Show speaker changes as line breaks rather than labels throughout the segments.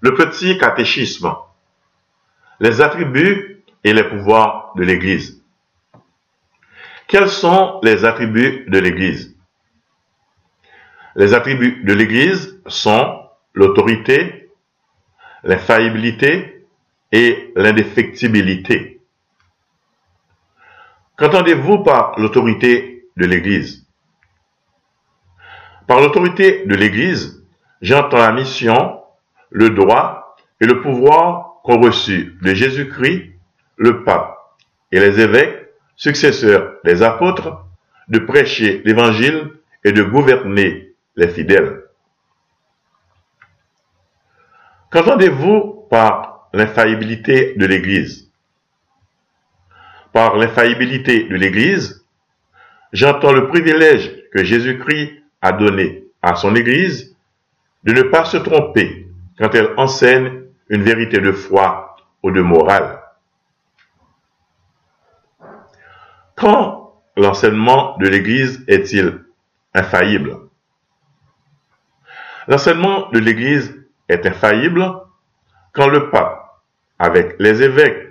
Le petit catéchisme. Les attributs et les pouvoirs de l'Église. Quels sont les attributs de l'Église? Les attributs de l'Église sont l'autorité, l'infaillibilité et l'indéfectibilité. Qu'entendez-vous par l'autorité de l'Église? Par l'autorité de l'Église, j'entends la mission, le droit et le pouvoir qu'ont reçu de Jésus-Christ, le pape et les évêques, successeurs des apôtres, de prêcher l'Évangile et de gouverner les fidèles. Qu'entendez-vous par l'infaillibilité de l'Église? Par l'infaillibilité de l'Église, j'entends le privilège que Jésus-Christ a donné à son Église de ne pas se tromper quand elle enseigne une vérité de foi ou de morale. Quand l'enseignement de l'Église est-il infaillible? L'enseignement de l'Église est infaillible quand le pape, avec les évêques,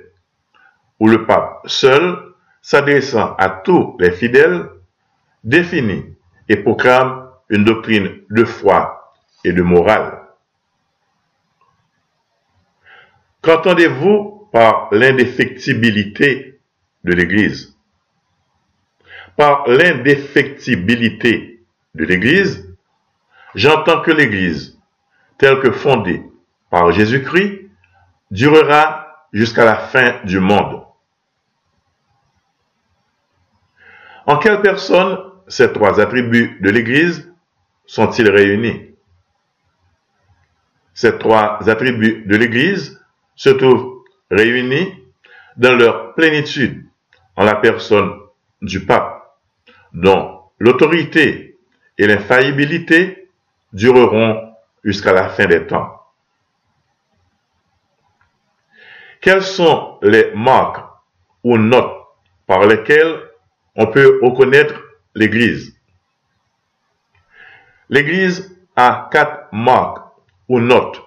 ou le pape seul, s'adressant à tous les fidèles, définit et proclame une doctrine de foi et de morale. Qu'entendez-vous par l'indéfectibilité de l'Église? Par l'indéfectibilité de l'Église, j'entends que l'Église, telle que fondée par Jésus-Christ, durera jusqu'à la fin du monde. En quelle personne ces trois attributs de l'Église sont-ils réunis? Ces trois attributs de l'Église se trouvent réunis dans leur plénitude en la personne du pape, dont l'autorité et l'infaillibilité dureront jusqu'à la fin des temps. Quelles sont les marques ou notes par lesquelles on peut reconnaître l'Église? L'Église a quatre marques ou notes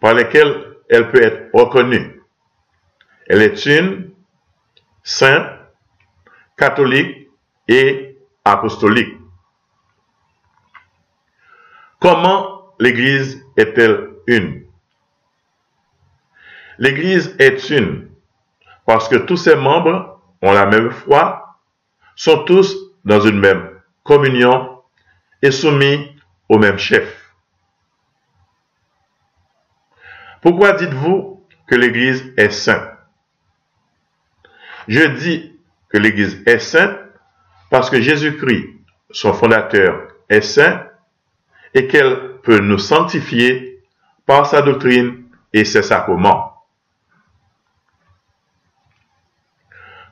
par lesquelles elle peut être reconnue. Elle est une, sainte, catholique et apostolique. Comment l'Église est-elle une? L'Église est une parce que tous ses membres ont la même foi, sont tous dans une même communion et soumis au même chef. Pourquoi dites-vous que l'Église est sainte? Je dis que l'Église est sainte parce que Jésus-Christ, son fondateur, est saint et qu'elle peut nous sanctifier par sa doctrine et ses sacrements.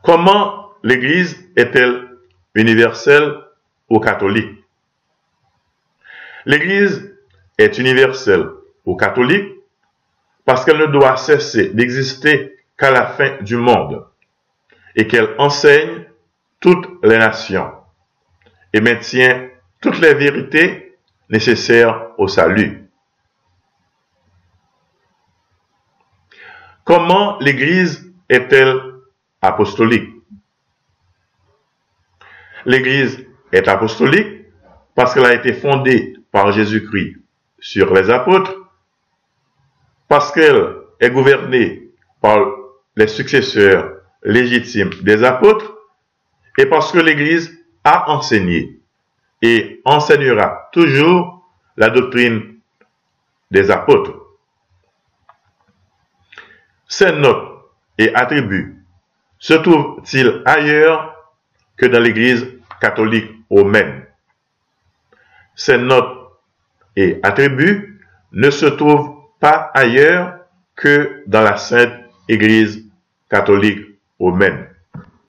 Comment l'Église est-elle universelle ou catholique? L'Église est universelle ou catholique parce qu'elle ne doit cesser d'exister qu'à la fin du monde, et qu'elle enseigne toutes les nations, et maintient toutes les vérités nécessaires au salut. Comment l'Église est-elle apostolique? L'Église est apostolique parce qu'elle a été fondée par Jésus-Christ sur les apôtres parce qu'elle est gouvernée par les successeurs légitimes des apôtres et parce que l'Église a enseigné et enseignera toujours la doctrine des apôtres. Ces notes et attributs se trouvent-ils ailleurs que dans l'Église catholique romaine? Ces notes et attributs ne se trouvent pas ailleurs que dans la Sainte Église catholique romaine.